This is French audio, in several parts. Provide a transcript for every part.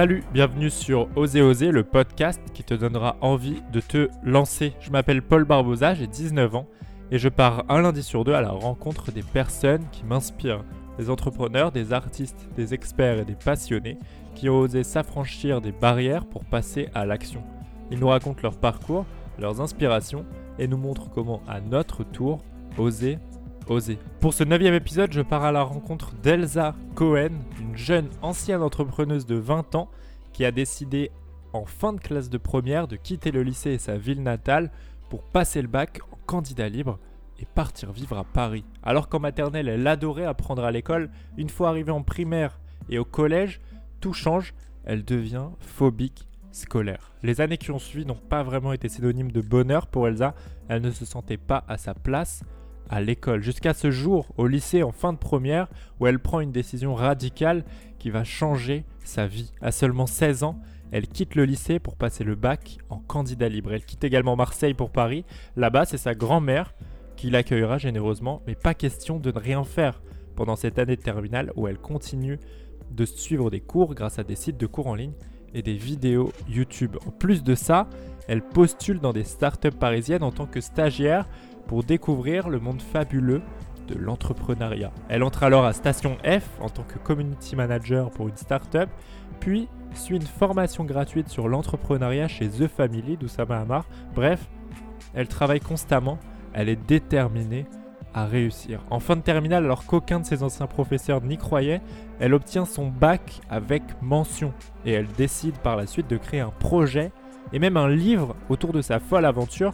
Salut, bienvenue sur Oser Oser, le podcast qui te donnera envie de te lancer. Je m'appelle Paul Barbosa, j'ai 19 ans et je pars un lundi sur deux à la rencontre des personnes qui m'inspirent. Des entrepreneurs, des artistes, des experts et des passionnés qui ont osé s'affranchir des barrières pour passer à l'action. Ils nous racontent leur parcours, leurs inspirations et nous montrent comment à notre tour oser Pour ce neuvième épisode, je pars à la rencontre d'Elsa Cohen, une jeune ancienne entrepreneuse de 20 ans qui a décidé en fin de classe de première de quitter le lycée et sa ville natale pour passer le bac en candidat libre et partir vivre à Paris. Alors qu'en maternelle, elle adorait apprendre à l'école, une fois arrivée en primaire et au collège, tout change, elle devient phobique scolaire. Les années qui ont suivi n'ont pas vraiment été synonymes de bonheur pour Elsa, elle ne se sentait pas à sa place à l'école, jusqu'à ce jour au lycée en fin de première où elle prend une décision radicale qui va changer sa vie. À seulement 16 ans, elle quitte le lycée pour passer le bac en candidat libre. Elle quitte également Marseille pour Paris. Là-bas, c'est sa grand-mère qui l'accueillera généreusement, mais pas question de ne rien faire pendant cette année de terminale où elle continue de suivre des cours grâce à des sites de cours en ligne et des vidéos YouTube. En plus de ça, elle postule dans des startups parisiennes en tant que stagiaire pour découvrir le monde fabuleux de l'entrepreneuriat. Elle entre alors à Station F en tant que community manager pour une startup, puis suit une formation gratuite sur l'entrepreneuriat chez The Family d'Oussama Hamar. Bref, elle travaille constamment, elle est déterminée à réussir. En fin de terminale, alors qu'aucun de ses anciens professeurs n'y croyait, elle obtient son bac avec mention et elle décide par la suite de créer un projet et même un livre autour de sa folle aventure,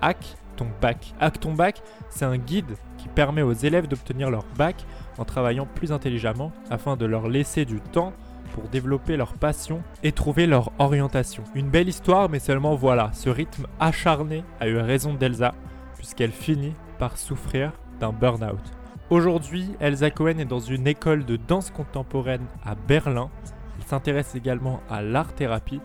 Hack ton bac. Hack ton bac, c'est un guide qui permet aux élèves d'obtenir leur bac en travaillant plus intelligemment afin de leur laisser du temps pour développer leur passion et trouver leur orientation. Une belle histoire, mais seulement voilà, ce rythme acharné a eu raison d'Elsa, puisqu'elle finit par souffrir d'un burn-out. Aujourd'hui, Elsa Cohen est dans une école de danse contemporaine à Berlin. Elle s'intéresse également à l'art-thérapie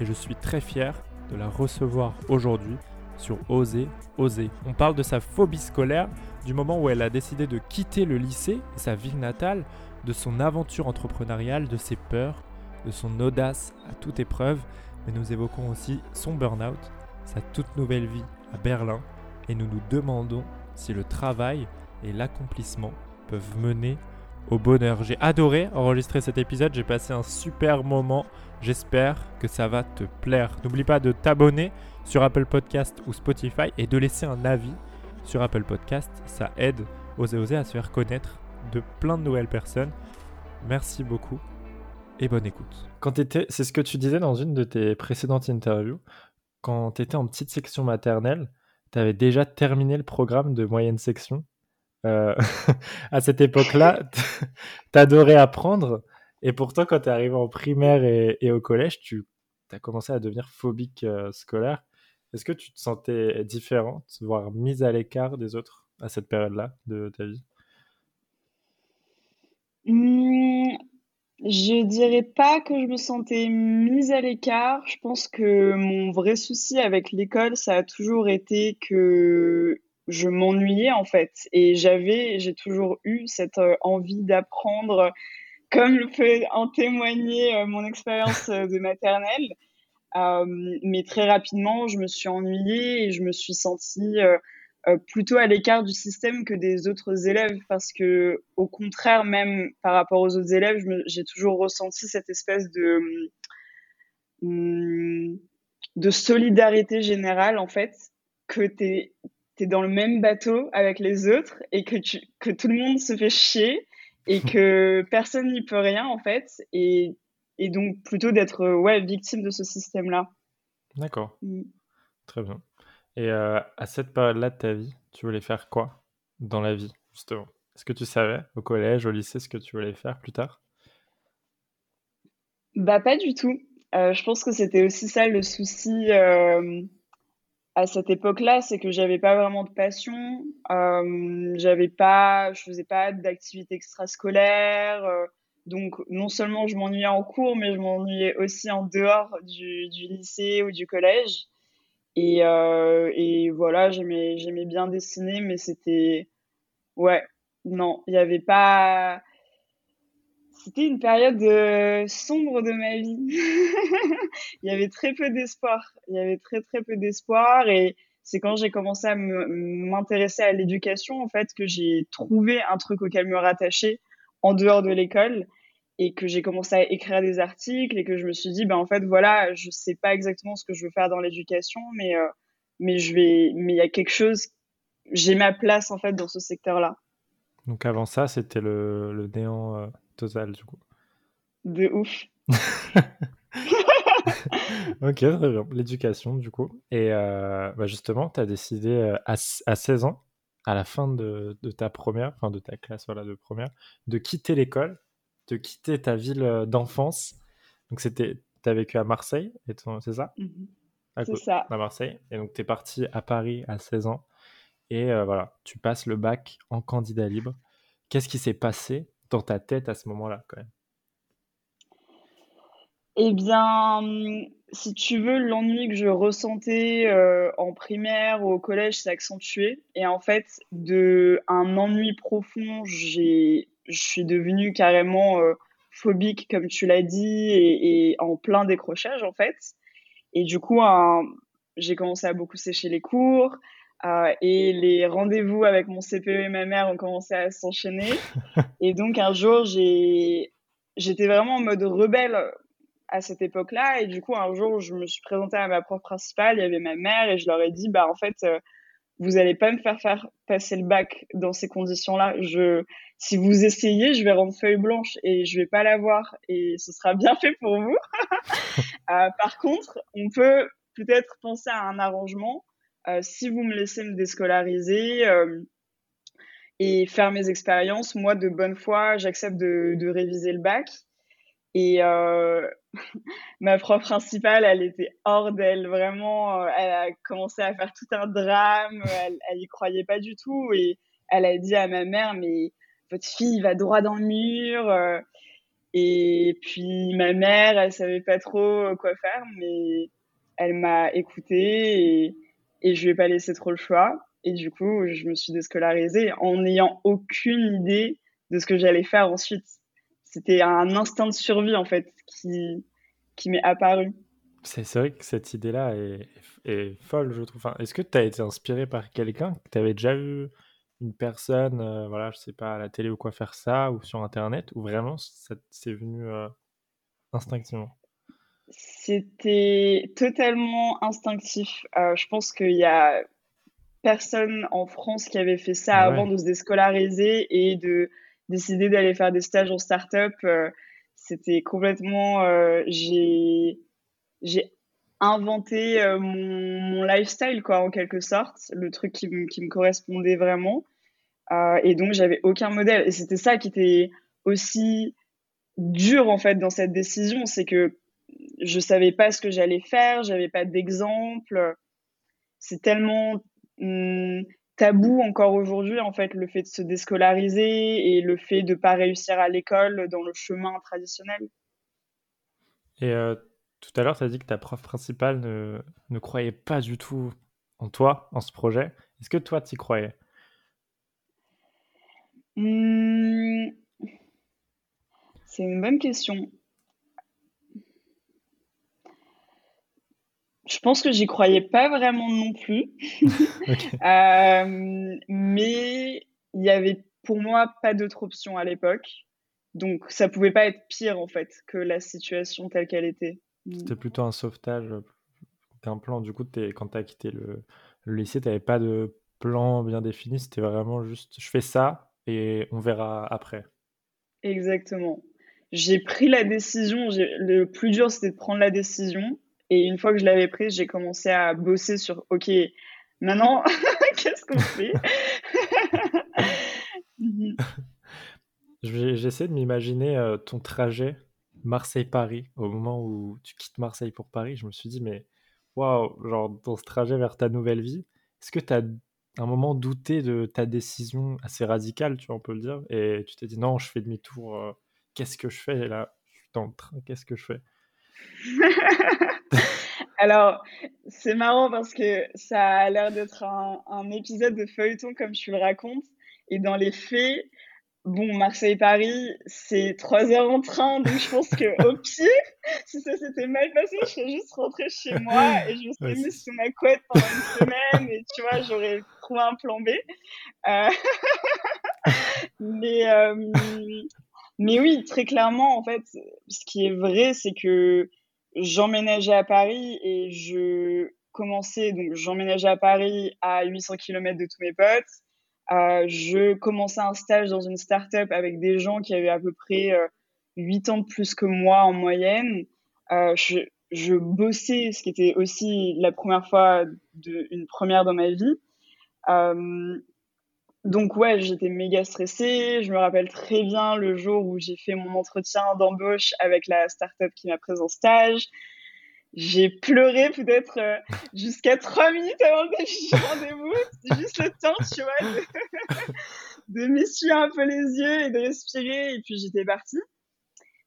et je suis très fier de la recevoir aujourd'hui sur Oser, Oser. On parle de sa phobie scolaire, du moment où elle a décidé de quitter le lycée, sa ville natale, de son aventure entrepreneuriale, de ses peurs, de son audace à toute épreuve, mais nous évoquons aussi son burn-out, sa toute nouvelle vie à Berlin, et nous nous demandons si le travail et l'accomplissement peuvent mener au bonheur. J'ai adoré enregistrer cet épisode, j'ai passé un super moment, j'espère que ça va te plaire. N'oublie pas de t'abonner sur Apple Podcast ou Spotify et de laisser un avis sur Apple Podcast. Ça aide Oser Oser à se faire connaître de plein de nouvelles personnes. Merci beaucoup et bonne écoute. Quand c'est ce que tu disais dans une de tes précédentes interviews, quand tu étais en petite section maternelle, tu avais déjà terminé le programme de moyenne section. Euh, à cette époque-là, t'adorais apprendre, et pourtant, quand tu es arrivé en primaire et, au collège, tu as commencé à devenir phobique euh, scolaire. Est-ce que tu te sentais différente, voire mise à l'écart des autres à cette période-là de ta vie? Mmh, Je dirais pas que je me sentais mise à l'écart. Je pense que mon vrai souci avec l'école, ça a toujours été que je m'ennuyais en fait. Et j'avais, j'ai toujours eu cette euh, envie d'apprendre, comme le peut en témoigner euh, mon expérience euh, de maternelle. Mais très rapidement, je me suis ennuyée et je me suis sentie plutôt à l'écart du système que des autres élèves parce que, au contraire, même par rapport aux autres élèves, j'ai toujours ressenti cette espèce de hum, de solidarité générale en fait que tu dans le même bateau avec les autres et que tu que tout le monde se fait chier et que personne n'y peut rien en fait et et donc plutôt d'être euh, ouais, victime de ce système-là. D'accord. Mm. Très bien. Et euh, à cette période-là de ta vie, tu voulais faire quoi dans la vie, justement? Est-ce que tu savais au collège, au lycée, ce que tu voulais faire plus tard? Bah pas du tout. Euh, je pense que c'était aussi ça le souci à cette époque-là, c'est que j'avais pas vraiment de passion, j'avais pas, je faisais pas d'activité extrascolaire. Donc, non seulement je m'ennuyais en cours, mais je m'ennuyais aussi en dehors du, lycée ou du collège. Et, euh, et voilà, j'aimais bien dessiner, mais c'était. Ouais, non, il n'y avait pas. C'était une période euh, sombre de ma vie. il y avait très peu d'espoir. Il y avait très très peu d'espoir et c'est quand j'ai commencé à m'intéresser à l'éducation en fait que j'ai trouvé un truc auquel me rattacher en dehors de l'école et que j'ai commencé à écrire des articles et que je me suis dit ben en fait voilà je sais pas exactement ce que je veux faire dans l'éducation mais euh, mais je vais mais il y a quelque chose j'ai ma place en fait dans ce secteur là donc avant ça c'était le, le néant euh, total du coup de ouf ok très bien l'éducation du coup et euh, bah justement tu as décidé à, à 16 ans à la fin de, de ta première enfin de ta classe voilà de première de quitter l'école de quitter ta ville euh, d'enfance. Donc, c'était, tu as vécu à Marseille, c'est ça? Mmh C'est ça. À Marseille. Et donc, tu es parti à Paris à 16 ans. Et euh, voilà, tu passes le bac en candidat libre. Qu'est-ce qui s'est passé dans ta tête à ce moment-là, quand même Eh bien, si tu veux, l'ennui que je ressentais euh, en primaire ou au collège s'est accentué. Et en fait, de un ennui profond, je suis devenue carrément euh, phobique, comme tu l'as dit, et, en plein décrochage, en fait. Et du coup, j'ai commencé à beaucoup sécher les cours. Euh, et les rendez-vous avec mon CPE et ma mère ont commencé à s'enchaîner. et donc, un jour, j'étais vraiment en mode rebelle à cette époque-là. Et du coup, un jour, je me suis présentée à ma prof principale, il y avait ma mère, et je leur ai dit, bah, en fait, euh, vous allez pas me faire faire passer le bac dans ces conditions-là. Je, si vous essayez, je vais rendre feuille blanche et je vais pas l'avoir et ce sera bien fait pour vous. euh, par contre, on peut peut-être penser à un arrangement. Euh, si vous me laissez me déscolariser euh, et faire mes expériences, moi de bonne foi, j'accepte de, réviser le bac. Et euh, ma prof principale, elle était hors d'elle, vraiment. Elle a commencé à faire tout un drame, elle, elle y croyait pas du tout. Et elle a dit à ma mère, mais votre fille va droit dans le mur. Et puis ma mère, elle savait pas trop quoi faire, mais elle m'a écoutée et je lui ai pas laissé trop le choix. Et du coup, je me suis déscolarisée en n'ayant aucune idée de ce que j'allais faire ensuite c'était un instinct de survie en fait qui, qui m'est apparu. C'est vrai que cette idée-là est, est, folle, je trouve. Enfin, Est-ce que tu as été inspiré par quelqu'un? Que tu avais déjà vu une personne, euh, voilà, je sais pas, à la télé ou quoi faire ça, ou sur Internet, ou vraiment c'est venu euh, instinctivement? C'était totalement instinctif. Euh, je pense qu'il y a personne en France qui avait fait ça avant de se déscolariser et de décidé d'aller faire des stages en start-up, euh, c'était complètement. Euh, j'ai j'ai inventé mon, mon, lifestyle, quoi, en quelque sorte, le truc qui, qui me correspondait vraiment. et donc, j'avais aucun modèle. Et c'était ça qui était aussi dur, en fait, dans cette décision. C'est que je savais pas ce que j'allais faire, j'avais pas d'exemple. C'est tellement hum, tabou encore aujourd'hui, en fait, le fait de se déscolariser et le fait de ne pas réussir à l'école dans le chemin traditionnel. Et euh, tout à l'heure, tu as dit que ta prof principale ne, ne, croyait pas du tout en toi, en ce projet. Est-ce que toi, tu y croyais? Mmh. C'est une bonne question. Je pense que j'y croyais pas vraiment non plus. euh, mais il y avait pour moi pas d'autre option à l'époque. Donc ça pouvait pas être pire en fait que la situation telle qu'elle était. C'était plutôt un sauvetage qu'un plan. Du coup, es, quand tu as quitté le, le lycée, tu n'avais pas de plan bien défini. C'était vraiment juste je fais ça et on verra après. Exactement. J'ai pris la décision. Le plus dur, c'était de prendre la décision. Et une fois que je l'avais prise, j'ai commencé à bosser sur OK, maintenant, qu'est-ce qu'on fait? J'essaie de m'imaginer euh, ton trajet Marseille-Paris. Au moment où tu quittes Marseille pour Paris. Je me suis dit, mais waouh, genre dans ce trajet vers ta nouvelle vie, est-ce que tu as un moment douté de ta décision assez radicale, tu vois, on peut le dire, et tu t'es dit, non, je fais demi-tour, euh, qu'est-ce que je fais? Là Je suis dans le train, qu'est-ce que je fais? Alors, c'est marrant parce que ça a l'air d'être un, épisode de feuilleton comme tu le racontes. Et dans les faits, Bon, Marseille-Paris, c'est trois heures en train, donc je pense que au pire, si ça s'était mal passé, je serais juste rentrée chez moi et je me serais mise sous ma couette pendant une semaine et tu vois, j'aurais trouvé un plan B. Euh, mais, euh, mais oui, très clairement, en fait, ce qui est vrai, c'est que j'emménageais à Paris et je commençais, donc j'emménageais à Paris à 800 km de tous mes potes euh, je commençais un stage dans une start-up avec des gens qui avaient à peu près euh, 8 ans de plus que moi en moyenne. Euh, je, je, bossais, ce qui était aussi la première fois, de, une première dans ma vie. Donc ouais, j'étais méga stressée. Je me rappelle très bien le jour où j'ai fait mon entretien d'embauche avec la start-up qui m'a pris en stage j'ai pleuré peut-être euh, jusqu'à trois minutes avant le rendez-vous. juste le temps, tu vois, de, de m'essuyer un peu les yeux et de respirer. Et puis j'étais partie.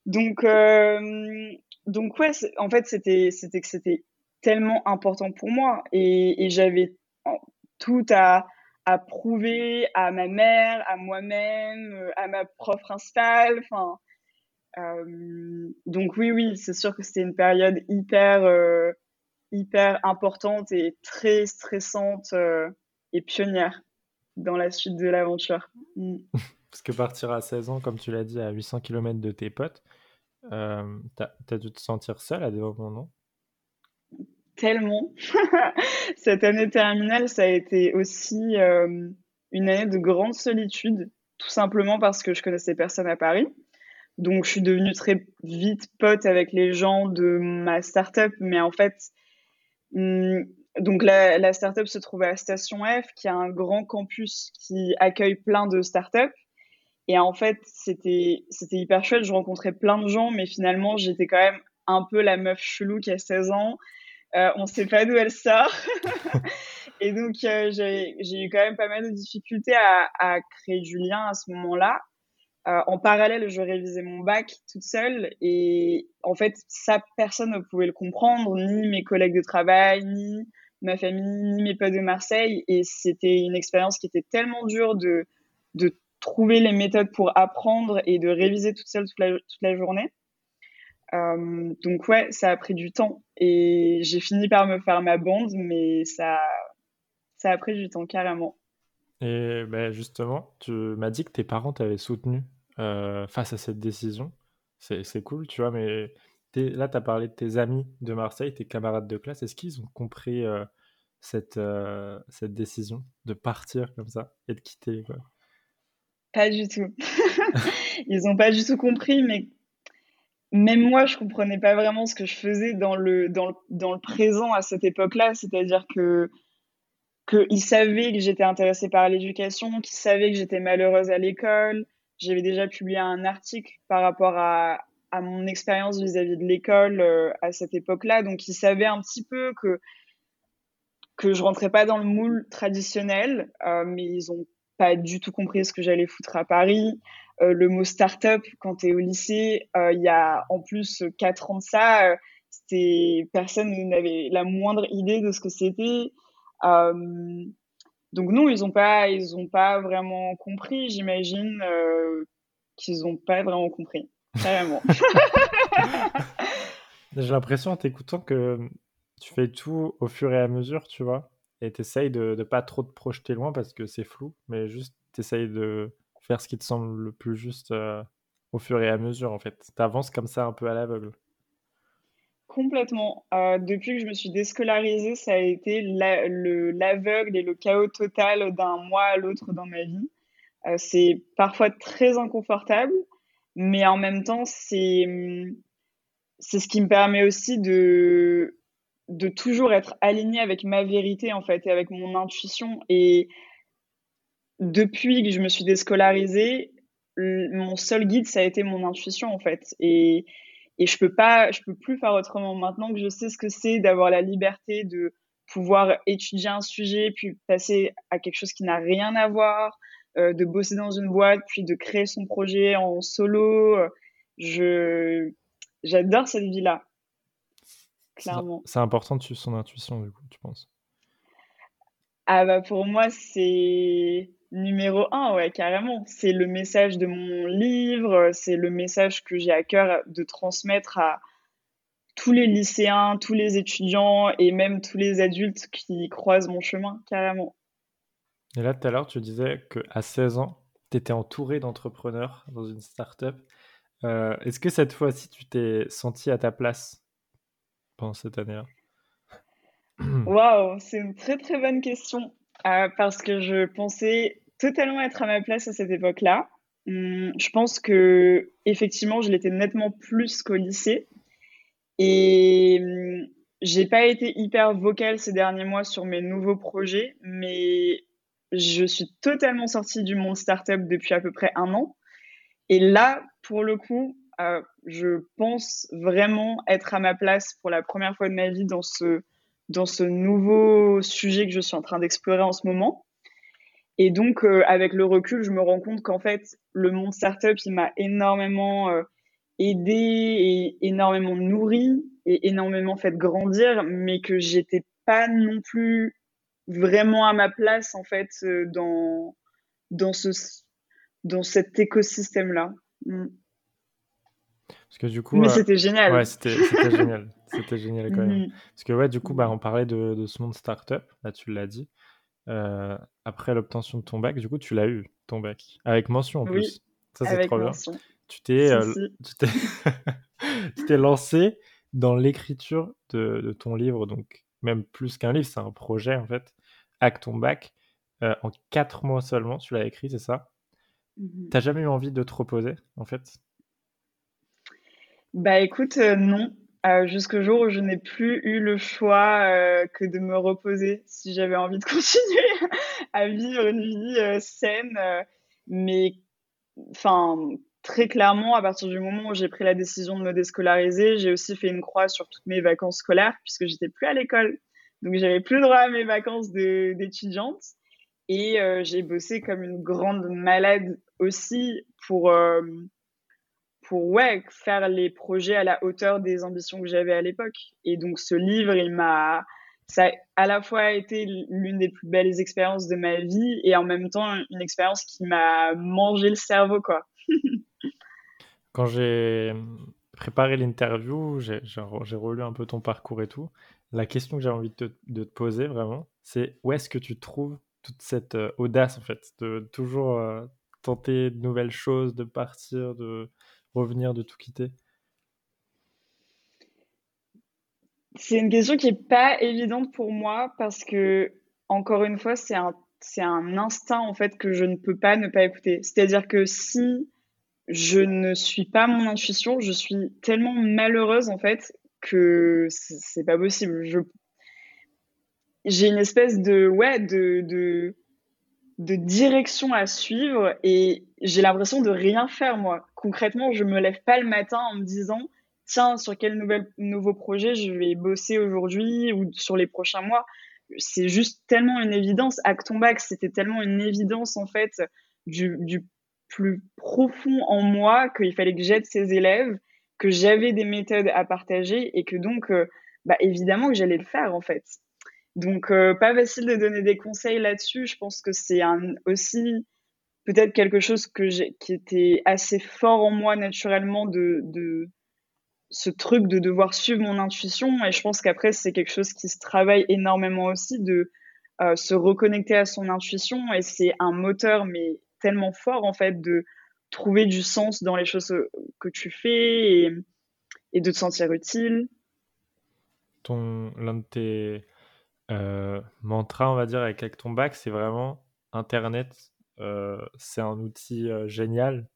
Donc, euh, donc ouais, en fait, c'était, c'était tellement important pour moi et j'avais tout à, à prouver à ma mère, à moi-même, à ma prof principale. Enfin, euh, donc oui, oui, c'est sûr que c'était une période hyper, euh, hyper importante et très stressante euh, et pionnière dans la suite de l'aventure. Mm. Parce que partir à 16 ans, comme tu l'as dit, à 800 km de tes potes, euh, t'as as dû te sentir seule à des moments, non? Tellement. Cette année terminale, ça a été aussi euh, une année de grande solitude, tout simplement parce que je connaissais personne à Paris. Donc, je suis devenue très vite pote avec les gens de ma startup, mais en fait, hmm, donc la, la startup se trouve à Station F, qui a un grand campus qui accueille plein de startups. Et en fait, c'était hyper chouette. Je rencontrais plein de gens, mais finalement, j'étais quand même un peu la meuf chelou qui a 16 ans. Euh, on ne sait pas d'où elle sort. et donc, euh, j'ai eu quand même pas mal de difficultés à, créer du lien à ce moment-là. Euh, en parallèle, je révisais mon bac toute seule et en fait, ça, personne ne pouvait le comprendre, ni mes collègues de travail, ni ma famille, ni mes potes de Marseille. Et c'était une expérience qui était tellement dure de, trouver les méthodes pour apprendre et de réviser toute seule toute la journée. Euh, donc ouais, ça a pris du temps et j'ai fini par me faire ma bande, mais ça, ça a pris du temps carrément. Et ben justement, tu m'as dit que tes parents t'avaient soutenu euh, face à cette décision. C'est cool, tu vois, mais là, tu as parlé de tes amis de Marseille, tes camarades de classe. Est-ce qu'ils ont compris euh, cette, cette décision de partir comme ça et de quitter quoi? Pas du tout. Ils n'ont pas du tout compris, mais même moi, je comprenais pas vraiment ce que je faisais dans le, dans le, dans le présent à cette époque-là. C'est-à-dire que qu'ils savaient que j'étais intéressée par l'éducation, qu'ils savaient que j'étais malheureuse à l'école, j'avais déjà publié un article par rapport à, à mon expérience vis-à-vis de l'école euh, à cette époque-là. Donc, ils savaient un petit peu que, que je rentrais pas dans le moule traditionnel, euh, mais ils ont pas du tout compris ce que j'allais foutre à Paris. Euh, le mot start-up, quand tu es au lycée, euh, il y a en plus quatre ans de ça, euh, c'était personne n'avait la moindre idée de ce que c'était. Donc non, ils n'ont pas, ils ont pas vraiment compris. J'imagine euh, qu'ils n'ont pas vraiment compris, carrément. J'ai l'impression en t'écoutant que tu fais tout au fur et à mesure, tu vois, et t'essayes de ne pas trop te projeter loin parce que c'est flou, mais juste t'essayes de faire ce qui te semble le plus juste euh, au fur et à mesure, en fait. T'avances comme ça un peu à l'aveugle. Complètement. Euh, depuis que je me suis déscolarisée, ça a été l'aveugle et le chaos total d'un mois à l'autre dans ma vie. Euh, c'est parfois très inconfortable, mais en même temps, c'est c'est ce qui me permet aussi de de toujours être alignée avec ma vérité en fait et avec mon intuition. Et depuis que je me suis déscolarisée, mon seul guide ça a été mon intuition en fait. Et et je peux pas, je peux plus faire autrement maintenant que je sais ce que c'est d'avoir la liberté de pouvoir étudier un sujet, puis passer à quelque chose qui n'a rien à voir, euh, de bosser dans une boîte, puis de créer son projet en solo. Je, j'adore cette vie-là. Clairement. C'est important de suivre son intuition, du coup, tu penses? Ah bah pour moi, c'est Numéro un, ouais, carrément. C'est le message de mon livre, c'est le message que j'ai à cœur de transmettre à tous les lycéens, tous les étudiants et même tous les adultes qui croisent mon chemin, carrément. Et là, tout à l'heure, tu disais qu'à 16 ans, tu étais entouré d'entrepreneurs dans une start-up. Euh, est-ce que cette fois-ci, tu t'es senti à ta place pendant cette année-là? Waouh, c'est une très très bonne question. Euh, parce que je pensais totalement être à ma place à cette époque-là. Hum, je pense que effectivement, je l'étais nettement plus qu'au lycée. Et hum, j'ai pas été hyper vocale ces derniers mois sur mes nouveaux projets, mais je suis totalement sortie du monde startup depuis à peu près un an. Et là, pour le coup, euh, je pense vraiment être à ma place pour la première fois de ma vie dans ce, dans ce nouveau sujet que je suis en train d'explorer en ce moment. Et donc, euh, avec le recul, je me rends compte qu'en fait, le monde startup, il m'a énormément euh, aidé et énormément nourri et énormément fait grandir, mais que j'étais pas non plus vraiment à ma place, en fait, euh, dans, dans, ce, dans cet écosystème-là. Mm. Parce que du coup. Mais c'était génial. Ouais, c'était génial. C'était génial quand même. Mm. Parce que, ouais, du coup, bah, on parlait de, de ce monde startup, là, tu l'as dit. Euh, après l'obtention de ton bac, du coup, tu l'as eu, ton bac, avec mention en plus. Ça, c'est trop mention. bien. Tu t'es, euh, tu t'es lancé dans l'écriture de, de, ton livre, donc même plus qu'un livre, c'est un projet en fait, avec ton bac. Euh, en quatre mois seulement, tu l'as écrit, c'est ça? Mmh T'as jamais eu envie de te reposer, en fait? Bah écoute, non. Euh, jusqu'au jour où je n'ai plus eu le choix euh, que de me reposer si j'avais envie de continuer à vivre une vie euh, saine. mais enfin, très clairement, à partir du moment où j'ai pris la décision de me déscolariser, j'ai aussi fait une croix sur toutes mes vacances scolaires puisque j'étais plus à l'école. Donc j'avais plus le droit à mes vacances d'étudiante. Et j'ai bossé comme une grande malade aussi pour pour ouais, faire les projets à la hauteur des ambitions que j'avais à l'époque. Et donc ce livre, il m'a ça a à la fois été l'une des plus belles expériences de ma vie et en même temps une expérience qui m'a mangé le cerveau quoi. Quand j'ai préparé l'interview, j'ai relu un peu ton parcours et tout. La question que j'ai envie de te, poser vraiment, c'est où est-ce que tu trouves toute cette euh, audace en fait, de toujours euh, tenter de nouvelles choses, de partir, de revenir, de tout quitter? C'est une question qui n'est pas évidente pour moi parce que, encore une fois, c'est un, c'est instinct en fait que je ne peux pas ne pas écouter. C'est-à-dire que si je ne suis pas mon intuition, je suis tellement malheureuse en fait que c'est pas possible. J'ai une espèce de ouais de direction à suivre et j'ai l'impression de rien faire moi. Concrètement, je me lève pas le matin en me disant tiens sur quel nouvel nouveau projet je vais bosser aujourd'hui ou sur les prochains mois. C'est juste tellement une évidence. Acton Back, c'était tellement une évidence en fait du, plus profond en moi qu'il fallait que j'aide ces élèves, que j'avais des méthodes à partager et que donc euh, bah évidemment que j'allais le faire en fait. Donc, euh, pas facile de donner des conseils là-dessus. Je pense que c'est aussi peut-être quelque chose que qui était assez fort en moi naturellement de, de ce truc de devoir suivre mon intuition. Et je pense qu'après, c'est quelque chose qui se travaille énormément aussi de euh, se reconnecter à son intuition. Et c'est un moteur, mais tellement fort en fait, de trouver du sens dans les choses que tu fais et, de te sentir utile. Ton, l'un de tes euh, mantra, on va dire, avec ton bac, c'est vraiment Internet. Euh, c'est un outil euh, génial.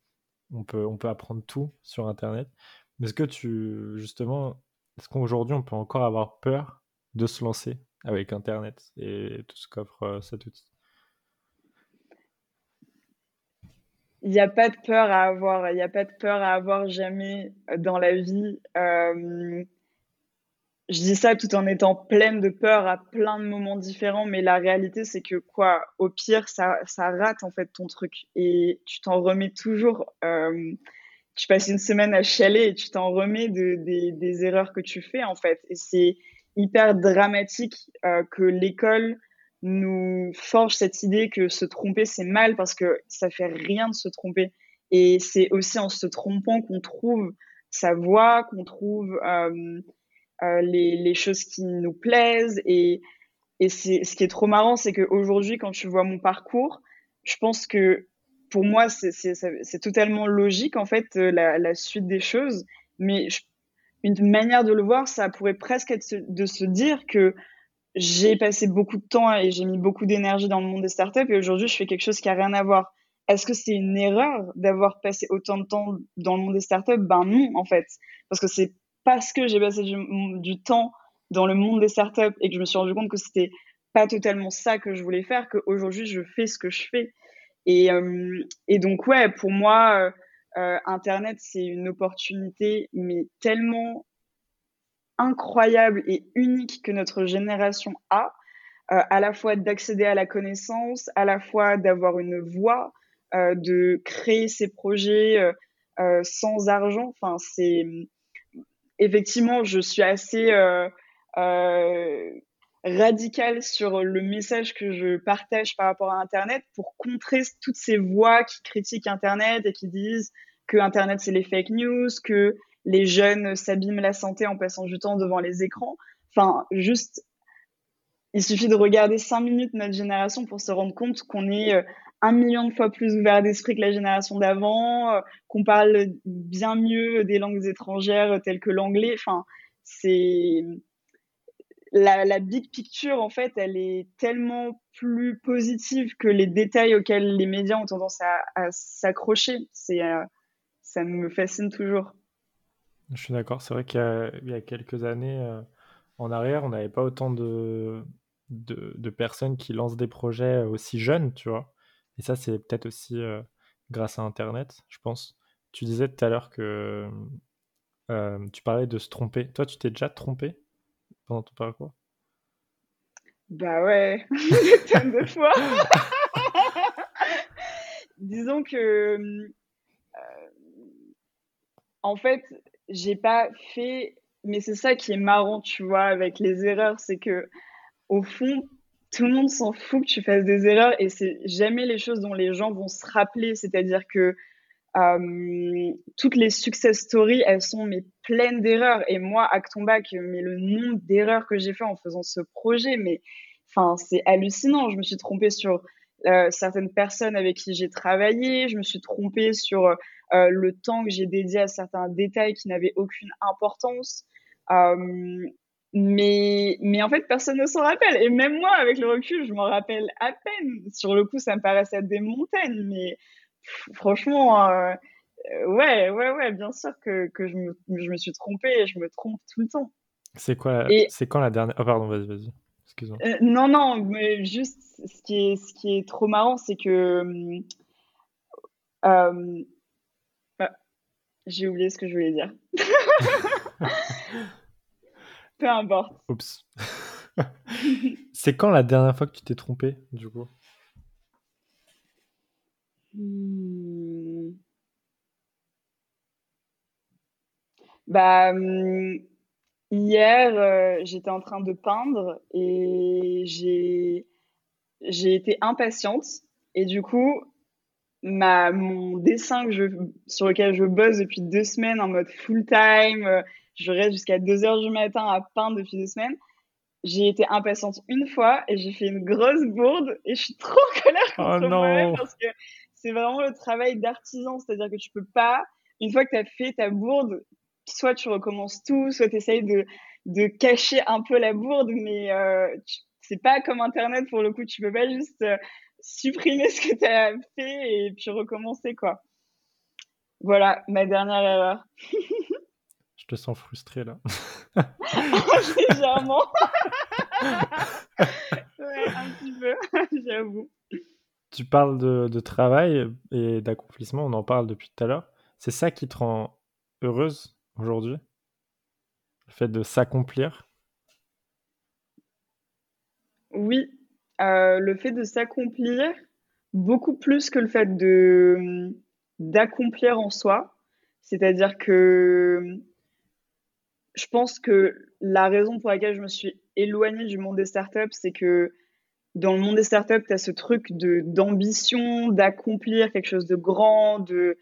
On peut, on peut apprendre tout sur Internet. Mais est-ce que tu, justement, est-ce qu'aujourd'hui on peut encore avoir peur de se lancer avec Internet et tout ce qu'offre cet outil? Il n'y a pas de peur à avoir. Il n'y a pas de peur à avoir jamais dans la vie je dis ça tout en étant pleine de peur à plein de moments différents, mais la réalité, c'est que quoi, au pire, ça, ça rate en fait ton truc et tu t'en remets toujours. Euh, tu passes une semaine à chialer et tu t'en remets de, des, des erreurs que tu fais en fait. Et c'est hyper dramatique euh, que l'école nous forge cette idée que se tromper, c'est mal parce que ça fait rien de se tromper. Et c'est aussi en se trompant qu'on trouve sa voix, qu'on trouve euh, les, les, choses qui nous plaisent. Et, et ce qui est trop marrant, c'est qu'aujourd'hui, quand tu vois mon parcours, je pense que pour moi, c'est, totalement logique, en fait, euh, la, suite des choses. Mais une manière de le voir, ça pourrait presque être de se dire que j'ai passé beaucoup de temps et j'ai mis beaucoup d'énergie dans le monde des startups et aujourd'hui, je fais quelque chose qui a rien à voir. Est-ce que c'est une erreur d'avoir passé autant de temps dans le monde des startups? Ben non, en fait. Parce que c'est parce que j'ai passé du, temps dans le monde des startups et que je me suis rendu compte que c'était pas totalement ça que je voulais faire qu'aujourd'hui, je fais ce que je fais. Et, euh, donc, ouais, pour moi, euh, euh, Internet, c'est une opportunité, mais tellement incroyable et unique que notre génération a, à la fois d'accéder à la connaissance, à la fois d'avoir une voix, de créer ces projets sans argent. Enfin, c'est effectivement, je suis assez radical sur le message que je partage par rapport à Internet pour contrer toutes ces voix qui critiquent Internet et qui disent que Internet c'est les fake news, que les jeunes s'abîment la santé en passant du temps devant les écrans. Enfin, juste, il suffit de regarder cinq minutes notre génération pour se rendre compte qu'on est un million de fois plus ouvert d'esprit que la génération d'avant, euh, qu'on parle bien mieux des langues étrangères telles que l'anglais. Enfin, c'est la, big picture en fait, elle est tellement plus positive que les détails auxquels les médias ont tendance à, s'accrocher. Euh, ça me fascine toujours. Je suis d'accord. C'est vrai qu'il y, a quelques années euh, en arrière, on n'avait pas autant de, de, personnes qui lancent des projets aussi jeunes, tu vois. Et ça, c'est peut-être aussi euh, grâce à Internet, je pense. Tu disais tout à l'heure que euh, tu parlais de se tromper. Toi, tu t'es déjà trompé pendant ton parcours? Bah ouais, des tonnes fois. Disons que, euh, en fait, j'ai pas fait, mais c'est ça qui est marrant, tu vois, avec les erreurs, c'est que au fond, tout le monde s'en fout que tu fasses des erreurs et c'est jamais les choses dont les gens vont se rappeler. C'est-à-dire que euh, toutes les success stories, elles sont mais pleines d'erreurs. Et moi, Acton mais le nombre d'erreurs que j'ai fait en faisant ce projet, mais enfin, c'est hallucinant. Je me suis trompée sur euh, certaines personnes avec qui j'ai travaillé. Je me suis trompée sur euh, le temps que j'ai dédié à certains détails qui n'avaient aucune importance. Mais, mais en fait, personne ne s'en rappelle. Et même moi, avec le recul, je m'en rappelle à peine. Sur le coup, ça me paraissait être des montagnes. Mais franchement, euh, euh, ouais, ouais, ouais, bien sûr que, que je, me, je, me, suis trompée et je me trompe tout le temps. C'est quoi C'est quand la dernière Oh, pardon, vas-y, vas-y. Excuse-moi. Euh, non, non, mais juste, ce qui est, ce qui est trop marrant, c'est que. Bah, j'ai oublié ce que je voulais dire. Peu importe. Oups. c'est quand la dernière fois que tu t'es trompé, du coup? Hmm. Bah, hmm, hier, euh, j'étais en train de peindre et j'ai j'ai été impatiente et du coup, ma, mon dessin que je, sur lequel je bosse depuis deux semaines en mode full time, euh, je reste jusqu'à 2 heures du matin à peindre depuis deux semaines. J'ai été impatiente une fois et j'ai fait une grosse bourde et je suis trop en colère contre oh moi parce que c'est vraiment le travail d'artisan. C'est-à-dire que tu peux pas, une fois que tu as fait ta bourde, soit tu recommences tout, soit tu essayes de, de cacher un peu la bourde, mais euh, c'est pas comme Internet pour le coup. Tu peux pas juste euh, supprimer ce que tu as fait et puis recommencer, quoi. Voilà, ma dernière erreur. Je te sens frustré là. Légèrement. ouais, un petit peu, j'avoue. Tu parles de, de travail et d'accomplissement, on en parle depuis tout à l'heure. C'est ça qui te rend heureuse aujourd'hui? Le fait de s'accomplir? Oui, euh, le fait de s'accomplir, beaucoup plus que le fait de d'accomplir en soi. C'est-à-dire que je pense que la raison pour laquelle je me suis éloignée du monde des startups, c'est que dans le monde des startups, tu as ce truc d'ambition, d'accomplir quelque chose de grand, de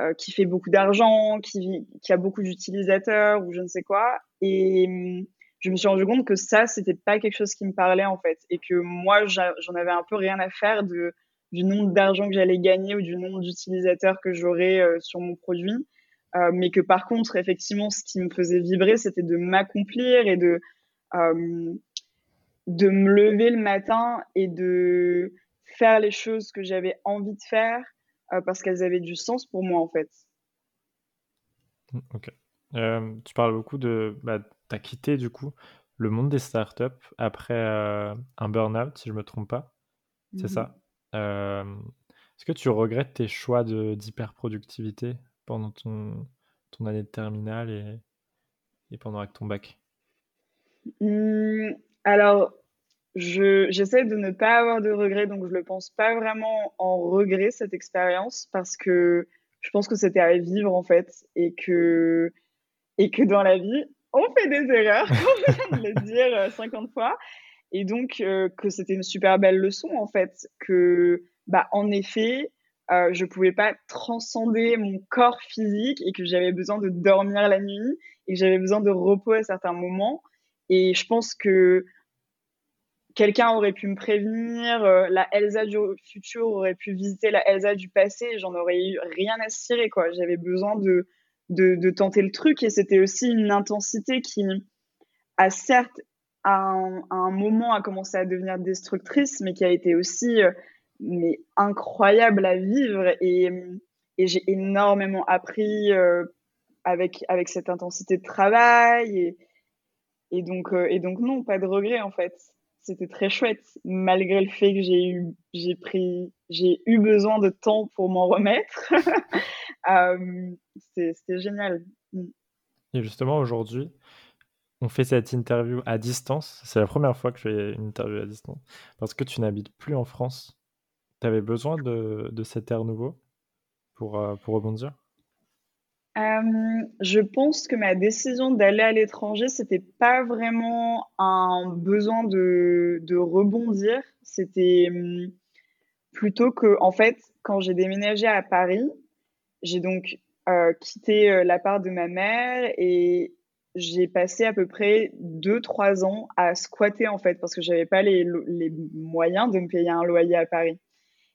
euh, qui fait beaucoup d'argent, qui, a beaucoup d'utilisateurs ou je ne sais quoi. Et hum, je me suis rendu compte que ça, c'était pas quelque chose qui me parlait en fait, et que moi, j'en avais un peu rien à faire du nombre d'argent que j'allais gagner ou du nombre d'utilisateurs que j'aurais euh, sur mon produit. Euh, mais que par contre, effectivement, ce qui me faisait vibrer, c'était de m'accomplir et de, euh, de me lever le matin et de faire les choses que j'avais envie de faire parce qu'elles avaient du sens pour moi, en fait. Ok. tu parles beaucoup de. Bah, tu as quitté, du coup, le monde des startups après un burn-out, si je ne me trompe pas. C'est mmh ça est-ce que tu regrettes tes choix d'hyperproductivité? Pendant ton, ton année de terminale et, et pendant ton bac? Mmh, Alors, j'essaie de ne pas avoir de regrets, donc je ne le pense pas vraiment en regret cette expérience parce que je pense que c'était à vivre en fait et que, et que dans la vie, on fait des erreurs, on vient de le dire 50 fois. Et donc, euh, que c'était une super belle leçon, en fait, que, bah, en effet, euh, je pouvais pas transcender mon corps physique et que j'avais besoin de dormir la nuit et que j'avais besoin de repos à certains moments. Et je pense que quelqu'un aurait pu me prévenir, euh, la Elsa du futur aurait pu visiter la Elsa du passé et j'en aurais eu rien à cirer, quoi. J'avais besoin de, de, tenter le truc et c'était aussi une intensité qui a certes à un, moment a commencé à devenir destructrice, mais qui a été aussi euh, mais incroyable à vivre. Et, et j'ai énormément appris euh, avec, avec cette intensité de travail. Et, et, donc, euh, et donc, non, pas de regret en fait. C'était très chouette, malgré le fait que j'ai eu, j'ai pris, j'ai eu besoin de temps pour m'en remettre. c'était génial. Et justement, aujourd'hui, on fait cette interview à distance. C'est la première fois que je fais une interview à distance. Parce que tu n'habites plus en France. Tu avais besoin de, de, cet air nouveau pour, euh, pour rebondir? Euh, Je pense que ma décision d'aller à l'étranger, c'était pas vraiment un besoin de, de rebondir. C'était hum, plutôt que, en fait, quand j'ai déménagé à Paris, j'ai donc euh, quitté la part de ma mère et j'ai passé à peu près 2-3 ans à squatter en fait parce que j'avais pas les, les, moyens de me payer un loyer à Paris.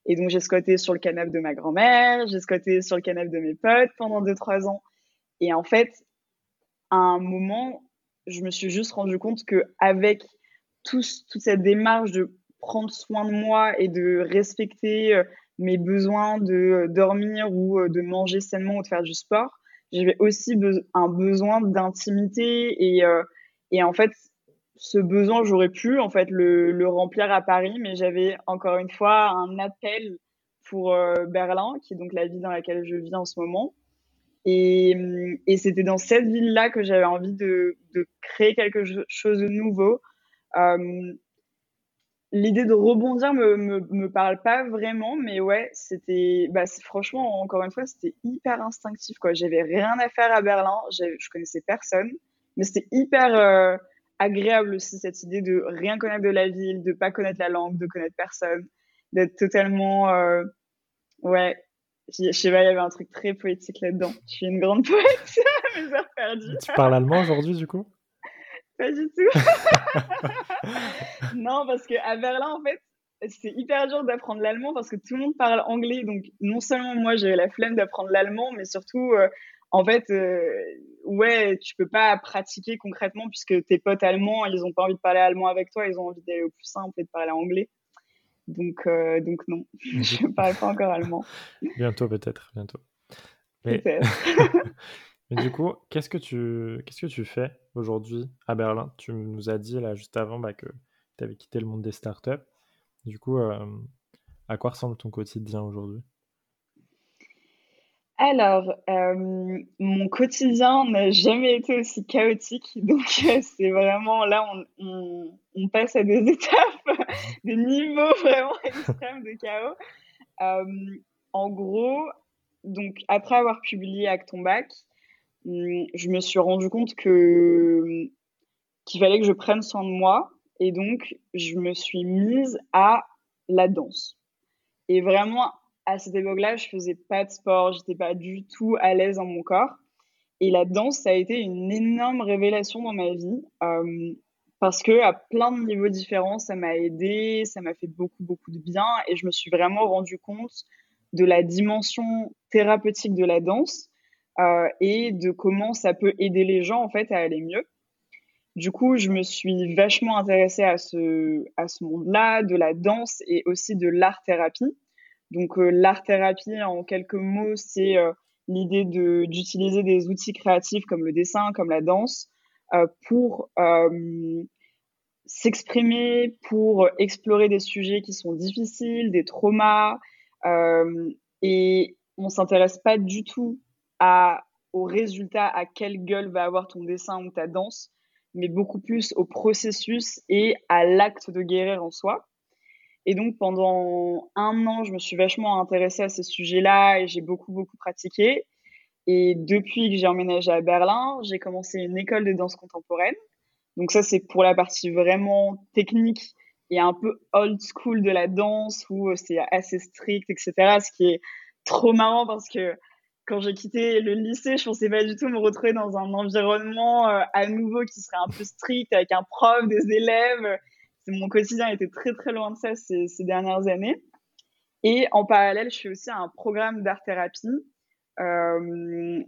Et donc j'ai squatté sur le canapé de ma grand-mère, j'ai squatté sur le canapé de mes potes pendant 2-3 ans. Et en fait, à un moment, je me suis juste rendu compte que avec toute cette démarche de prendre soin de moi et de respecter euh, mes besoins de euh, dormir ou euh, de manger sainement ou de faire du sport, j'avais aussi un besoin d'intimité et en fait, ce besoin, j'aurais pu en fait le, le, remplir à Paris, mais j'avais encore une fois un appel pour euh, Berlin, qui est donc la ville dans laquelle je vis en ce moment. Et, et c'était dans cette ville-là que j'avais envie de, de, créer quelque chose de nouveau. Euh, l'idée de rebondir me, me, me, parle pas vraiment, mais ouais, c'était, bah, franchement, encore une fois, c'était hyper instinctif, quoi. J'avais rien à faire à Berlin, je connaissais personne, mais c'était hyper euh, agréable aussi, cette idée de rien connaître de la ville, de pas connaître la langue, de connaître personne, d'être totalement, euh, ouais, je sais pas, il y avait un truc très poétique là-dedans. Je suis une grande poète, mes heures perdues. Tu parles allemand aujourd'hui, du coup? Pas du tout. non, parce qu'à Berlin, en fait, c'est hyper dur d'apprendre l'allemand parce que tout le monde parle anglais. Donc, non seulement moi, j'avais la flemme d'apprendre l'allemand, mais surtout, euh, en fait, euh, ouais, tu peux pas pratiquer concrètement puisque tes potes allemands, ils ont pas envie de parler allemand avec toi, ils ont envie d'aller au plus simple et de parler anglais. Donc, euh, donc non, je parle pas encore allemand. Bientôt, peut-être, bientôt. Mais du coup, qu'est-ce que tu, qu'est-ce que tu fais aujourd'hui à Berlin? Tu nous as dit là juste avant bah, que tu avais quitté le monde des startups. Du coup, euh, à quoi ressemble ton quotidien aujourd'hui? Alors, euh, mon quotidien n'a jamais été aussi chaotique. Donc, euh, c'est vraiment là, on, on, passe à des étapes, des niveaux vraiment extrêmes de chaos. en gros, donc après avoir publié Acton Bac, Hum, je me suis rendu compte que qu'il fallait que je prenne soin de moi Et donc, je me suis mise à la danse. Et vraiment, à cette époque-là, je faisais pas de sport, j'étais pas du tout à l'aise dans mon corps. Et la danse, ça a été une énorme révélation dans ma vie. Euh, parce que à plein de niveaux différents, ça m'a aidé, ça m'a fait beaucoup, beaucoup de bien. Et je me suis vraiment rendu compte de la dimension thérapeutique de la danse euh, et de comment ça peut aider les gens en fait à aller mieux. Du coup, je me suis vachement intéressée à ce, à ce monde-là, de la danse et aussi de l'art-thérapie. Donc, euh, l'art-thérapie, en quelques mots, c'est euh, l'idée d'utiliser des outils créatifs comme le dessin, comme la danse, euh, pour s'exprimer, pour explorer des sujets qui sont difficiles, des traumas. et on s'intéresse pas du tout au résultat, à quelle gueule va avoir ton dessin ou ta danse mais beaucoup plus au processus et à l'acte de guérir en soi. Et donc pendant un an, je me suis vachement intéressée à ces sujets-là et j'ai beaucoup, beaucoup pratiqué. Et depuis que j'ai emménagé à Berlin, j'ai commencé une école de danse contemporaine. Donc ça, c'est pour la partie vraiment technique et un peu old school de la danse où c'est assez strict, etc. Ce qui est trop marrant parce que quand j'ai quitté le lycée, je pensais pas du tout me retrouver dans un environnement euh, à nouveau qui serait un peu strict avec un prof, des élèves. Mon quotidien était très très loin de ça ces, dernières années. Et en parallèle, je fais aussi un programme d'art-thérapie euh,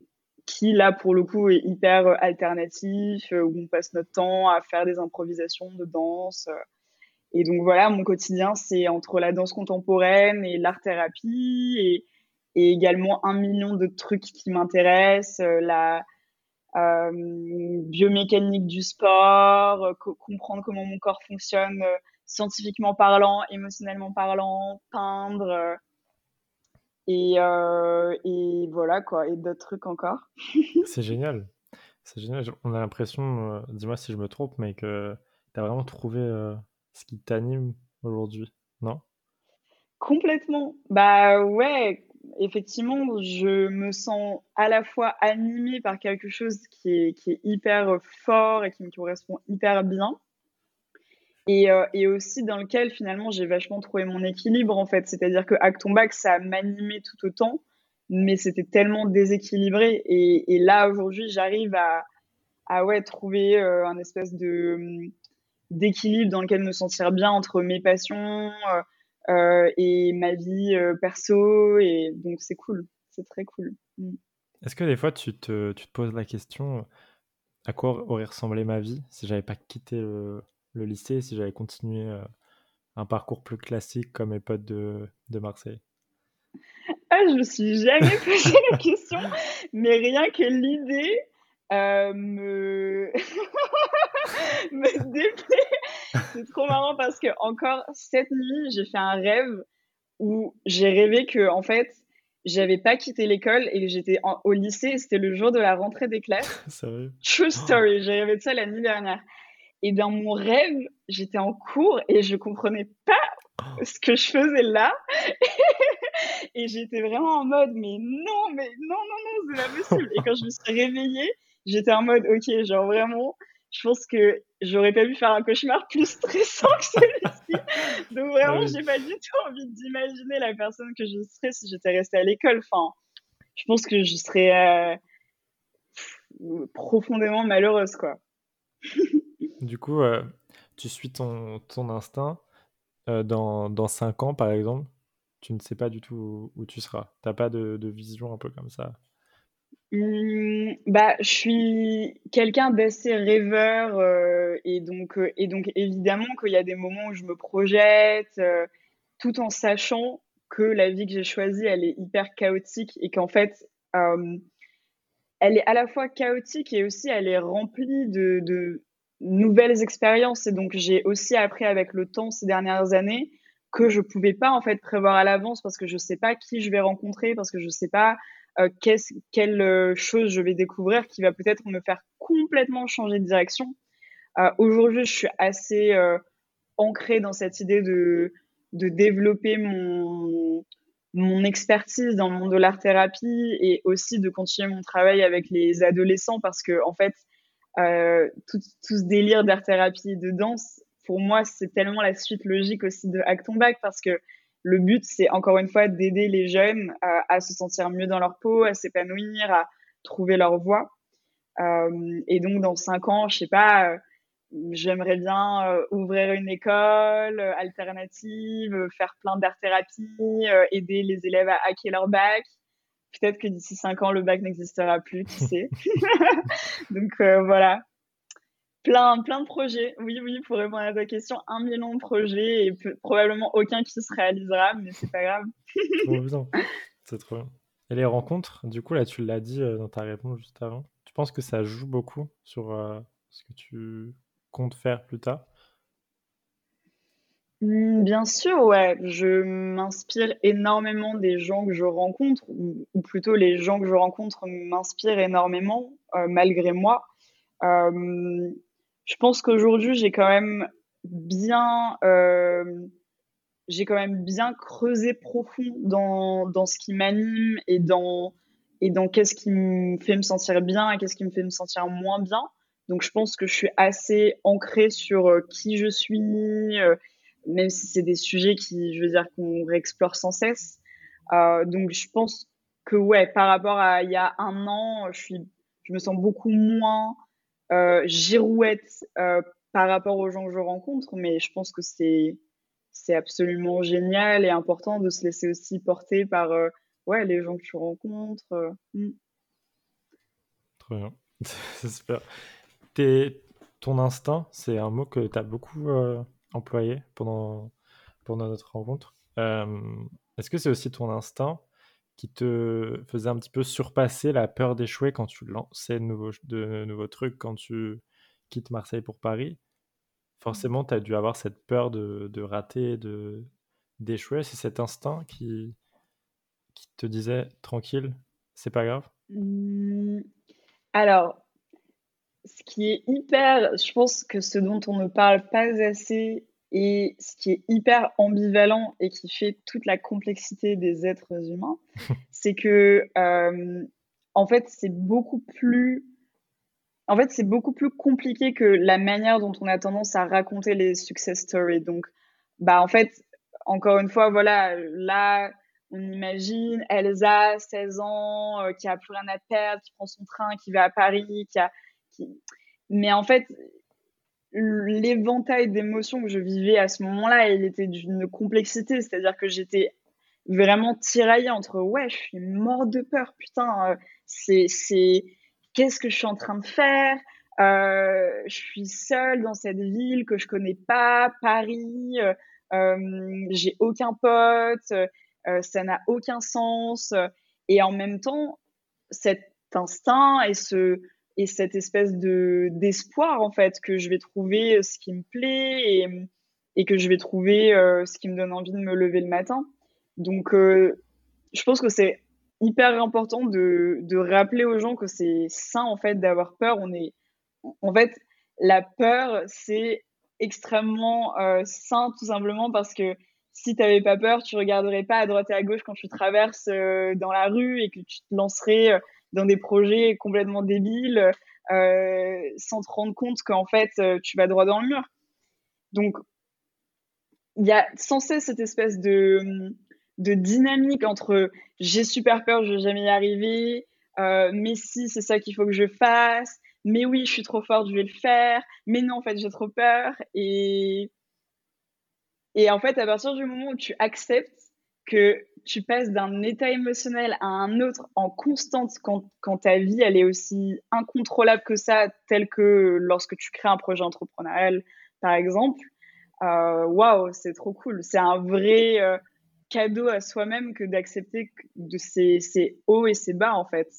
qui, là, pour le coup, est hyper alternatif, euh, où on passe notre temps à faire des improvisations de danse. Et donc voilà, mon quotidien, c'est entre la danse contemporaine et l'art-thérapie. Et et également un million de trucs qui m'intéressent, euh, euh, biomécanique du sport, euh, comprendre comment mon corps fonctionne scientifiquement parlant, émotionnellement parlant, peindre. Et, et, voilà quoi, et d'autres trucs encore. c'est génial. C'est génial. On a l'impression, dis-moi si je me trompe, mais que tu as vraiment trouvé ce qui t'anime aujourd'hui, non? Complètement. Bah ouais, effectivement, je me sens à la fois animée par quelque chose qui est, qui est hyper fort et qui me correspond hyper bien. Et, euh, et aussi dans lequel finalement j'ai vachement trouvé mon équilibre en fait. C'est-à-dire que Acton Back, ça m'animait tout autant, mais c'était tellement déséquilibré. Et, et là aujourd'hui, j'arrive à, à ouais, trouver euh, un espèce de d'équilibre dans lequel me sentir bien entre mes passions, euh, et ma vie euh, perso. Et donc, c'est cool. C'est très cool. Mm. Est-ce que des fois, tu te, tu te, poses la question à quoi aurait ressemblé ma vie si j'avais pas quitté le, le lycée, si j'avais continué euh, un parcours plus classique comme mes potes de, de Marseille? Ah, Je me suis jamais posé la question, mais rien que l'idée euh, me... me déplaît. C'est trop marrant parce que encore cette nuit, j'ai fait un rêve où j'ai rêvé que en fait, j'avais pas quitté l'école et j'étais au lycée. C'était le jour de la rentrée des classes. True story. J'ai rêvé de ça la nuit dernière. Et dans mon rêve, j'étais en cours et je comprenais pas ce que je faisais là. et j'étais vraiment en mode, mais non, mais non, non, non, c'est pas possible. Et quand je me suis réveillée, j'étais en mode, ok, genre vraiment, je pense que j'aurais pas pu faire un cauchemar plus stressant que celui-ci. Donc vraiment, ah j'ai pas du tout envie d'imaginer la personne que je serais si j'étais restée à l'école. Enfin, je pense que je serais euh, profondément malheureuse, quoi. du coup, euh, tu suis ton, ton instinct. Euh, dans, dans 5 ans, par exemple, tu ne sais pas du tout où, tu seras. Tu n'as pas de, de vision un peu comme ça Mmh, bah, je suis quelqu'un d'assez rêveur euh, et donc euh, et donc évidemment qu'il y a des moments où je me projette euh, tout en sachant que la vie que j'ai choisie elle est hyper chaotique et qu'en fait elle est à la fois chaotique et aussi elle est remplie de, de nouvelles expériences. Et donc j'ai aussi appris avec le temps ces dernières années que je pouvais pas en fait prévoir à l'avance parce que je sais pas qui je vais rencontrer parce que je sais pas euh, quelle euh, chose je vais découvrir qui va peut-être me faire complètement changer de direction? Euh, aujourd'hui, je suis assez ancrée dans cette idée de, développer mon, expertise dans le monde de l'art-thérapie et aussi de continuer mon travail avec les adolescents parce que, en fait, tout, ce délire d'art-thérapie et de danse, pour moi, c'est tellement la suite logique aussi de Acton Back parce que le but, c'est encore une fois d'aider les jeunes euh, à se sentir mieux dans leur peau, à s'épanouir, à trouver leur voie. Euh, et donc, dans cinq ans, je sais pas, euh, j'aimerais bien ouvrir une école alternative, faire plein d'art-thérapie, aider les élèves à hacker leur bac. Peut-être que d'ici cinq ans, le bac n'existera plus, qui sait. donc voilà, Plein, plein de projets. Oui, oui, pour répondre à ta question, un million de projets et probablement aucun qui se réalisera, mais c'est pas grave. C'est trop bien. Et les rencontres, du coup, là, tu l'as dit euh, dans ta réponse juste avant. Tu penses que ça joue beaucoup sur euh, ce que tu comptes faire plus tard? Mmh, Bien sûr, ouais. Je m'inspire énormément des gens que je rencontre, ou, plutôt les gens que je rencontre m'inspirent énormément, euh, malgré moi je pense qu'aujourd'hui, j'ai quand même bien, euh, j'ai quand même bien creusé profond dans, dans ce qui m'anime et dans, et dans qu'est-ce qui me fait me sentir bien et qu'est-ce qui me fait me sentir moins bien. Donc, je pense que je suis assez ancrée sur euh, qui je suis, euh, même si c'est des sujets qui, je veux dire, qu'on réexplore sans cesse. Donc, je pense que, ouais, par rapport à il y a un an, je suis, je me sens beaucoup moins girouette euh, par rapport aux gens que je rencontre, mais je pense que c'est c'est absolument génial et important de se laisser aussi porter par euh, ouais, les gens que tu rencontres. Hmm. Très bien, c'est super. ton instinct, c'est un mot que tu as beaucoup employé pendant, pendant notre rencontre. Est-ce que c'est aussi ton instinct qui te faisait un petit peu surpasser la peur d'échouer quand tu lançais de nouveaux, de trucs, quand tu quittes Marseille pour Paris? Forcément, tu as dû avoir cette peur de, de rater, de, d'échouer. C'est cet instinct qui, qui te disait tranquille, c'est pas grave? Mmh. Alors, ce qui est hyper, je pense que ce dont on ne parle pas assez et ce qui est hyper ambivalent et qui fait toute la complexité des êtres humains, c'est que, euh, en fait, c'est beaucoup plus. En fait, c'est beaucoup plus compliqué que la manière dont on a tendance à raconter les success stories. Donc, bah, en fait, encore une fois, voilà, là, on imagine Elsa, 16 ans, euh, qui a plus rien à perdre, qui prend son train, qui va à Paris, qui a. Qui... Mais en fait, l'éventail d'émotions que je vivais à ce moment-là, il était d'une complexité, c'est-à-dire que j'étais vraiment tiraillée entre ouais, je suis morte de peur, putain, euh, c'est qu'est-ce que je suis en train de faire? Euh, Je suis seule dans cette ville que je connais pas, Paris, euh, euh j'ai aucun pote, ça n'a aucun sens, et en même temps, cet instinct et ce et cette espèce de d'espoir en fait que je vais trouver euh, ce qui me plaît et, et que je vais trouver euh, ce qui me donne envie de me lever le matin. Donc euh, je pense que c'est hyper important de, de rappeler aux gens que c'est sain en fait d'avoir peur. On est en fait la peur c'est extrêmement sain tout simplement parce que si tu n'avais pas peur, tu regarderais pas à droite et à gauche quand tu traverses dans la rue et que tu te lancerais dans des projets complètement débiles euh, sans te rendre compte qu'en fait, euh, tu vas droit dans le mur. Donc, il y a sans cesse cette espèce de, de dynamique entre j'ai super peur, je vais jamais y arriver, euh, mais si, c'est ça qu'il faut que je fasse, mais oui, je suis trop forte, je vais le faire, mais non, en fait, j'ai trop peur. Et, et en fait, à partir du moment où tu acceptes que tu passes d'un état émotionnel à un autre en constante quand, quand, ta vie elle est aussi incontrôlable que ça, tel que lorsque tu crées un projet entrepreneurial, par exemple. Euh, waouh, c'est trop cool. C'est un vrai euh, cadeau à soi-même que d'accepter de ces, ces, hauts et ces bas, en fait.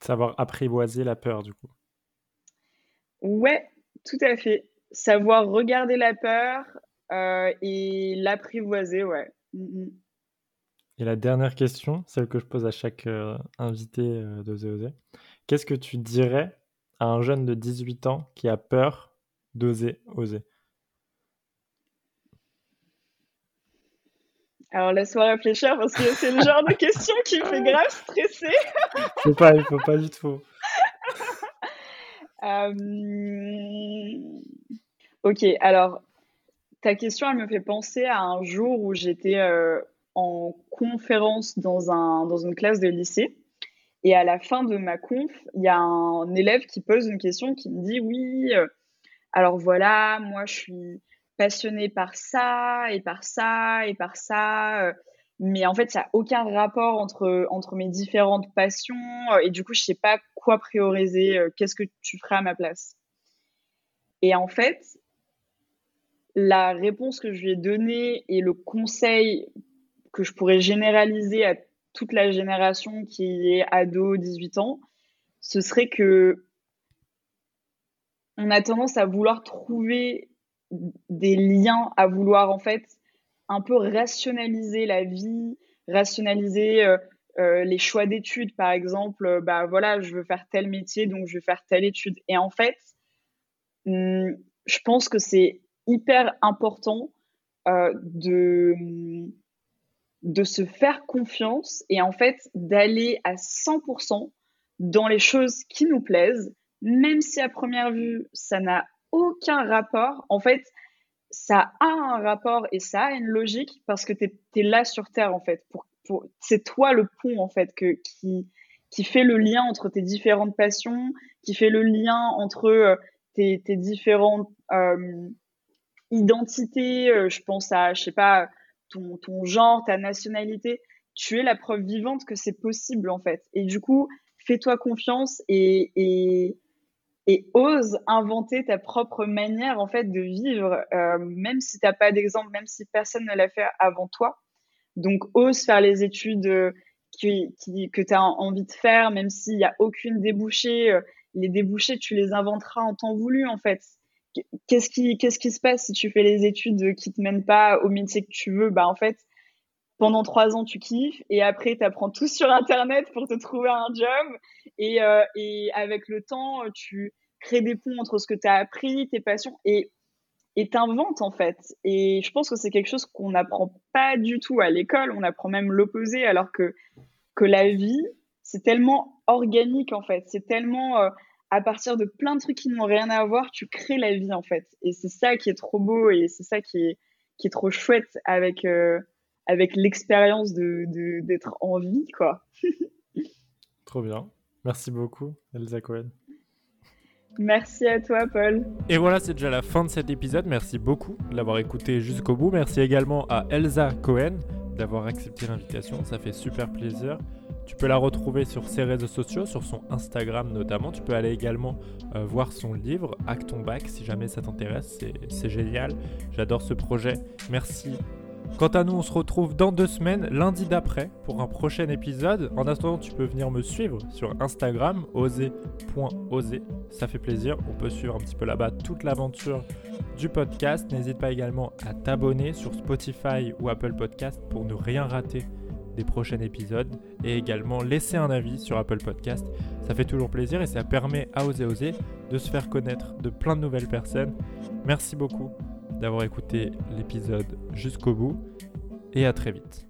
Savoir apprivoiser la peur, du coup. Ouais, tout à fait. Savoir regarder la peur euh, et l'apprivoiser, ouais. Mm, mm. Et la dernière question, celle que je pose à chaque euh, invité euh, d'Oser Oser. Qu'est-ce que tu dirais à un jeune de 18 ans qui a peur d'oser oser? Alors laisse-moi réfléchir parce que c'est le genre de question qui me fait grave stresser. faut pas, il faut pas du tout. Euh, ok, alors ta question, elle me fait penser à un jour où j'étais euh, en conférence dans, un, dans une classe de lycée. Et à la fin de ma conf, il y a un élève qui pose une question qui me dit Oui, euh, alors voilà, moi je suis passionné par ça et par ça et par ça. Euh, mais en fait, ça n'a aucun rapport entre, entre mes différentes passions. Et du coup, je ne sais pas quoi prioriser. Qu'est-ce que tu ferais à ma place Et en fait, la réponse que je lui ai donnée et le conseil que je pourrais généraliser à toute la génération qui est ado, 18 ans, ce serait que on a tendance à vouloir trouver des liens, à vouloir en fait un peu rationaliser la vie, rationaliser euh, euh, les choix d'études, par exemple. Bah voilà, je veux faire tel métier, donc je vais faire telle étude. Et en fait, hmm, je pense que c'est hyper important euh, de, de se faire confiance et en fait d'aller à 100% dans les choses qui nous plaisent, même si à première vue ça n'a aucun rapport. En fait, ça a un rapport et ça a une logique parce que tu es, là sur Terre en fait. Pour, pour, c'est toi le pont en fait que, qui, qui fait le lien entre tes différentes passions, qui fait le lien entre euh, tes, tes différentes euh, identité, euh, je pense à, je sais pas, ton, ton genre, ta nationalité, tu es la preuve vivante que c'est possible en fait. Et du coup, fais-toi confiance et, et, ose inventer ta propre manière en fait de vivre, euh, même si tu n'as pas d'exemple, même si personne ne l'a fait avant toi. Donc, ose faire les études euh, qui, qui, que tu as envie de faire, même s'il n'y a aucune débouchée. Les débouchés, tu les inventeras en temps voulu en fait qu'est-ce qui, se passe si tu fais les études qui te mènent pas au métier que tu veux? Bah en fait, pendant trois ans, tu kiffes et après, tu apprends tout sur Internet pour te trouver un job. Et, euh, et avec le temps, tu crées des ponts entre ce que tu as appris, tes passions et et t'inventes en fait. Et je pense que c'est quelque chose qu'on n'apprend pas du tout à l'école. On apprend même l'opposé, alors que que la vie, c'est tellement organique en fait. C'est tellement euh, à partir de plein de trucs qui n'ont rien à voir, tu crées la vie en fait. Et c'est ça qui est trop beau et c'est ça qui est, qui est trop chouette avec, euh, avec l'expérience d'être de, d'être en vie, quoi. trop bien. Merci beaucoup, Elsa Cohen. Merci à toi, Paul. Et voilà, c'est déjà la fin de cet épisode. Merci beaucoup de l'avoir écouté jusqu'au bout. Merci également à Elsa Cohen d'avoir accepté l'invitation. Ça fait super plaisir. Tu peux la retrouver sur ses réseaux sociaux, sur son Instagram notamment. Tu peux aller également euh, voir son livre, Hack ton bac, si jamais ça t'intéresse. C'est génial. J'adore ce projet. Merci Quant à nous, on se retrouve dans deux semaines, lundi d'après, pour un prochain épisode. En attendant, tu peux venir me suivre sur Instagram, oser.oser. Ça fait plaisir. On peut suivre un petit peu là-bas toute l'aventure du podcast. N'hésite pas également à t'abonner sur Spotify ou Apple Podcast pour ne rien rater des prochains épisodes et également laisser un avis sur Apple Podcast. Ça fait toujours plaisir et ça permet à Oser Oser de se faire connaître de plein de nouvelles personnes. Merci beaucoup d'avoir écouté l'épisode jusqu'au bout et à très vite.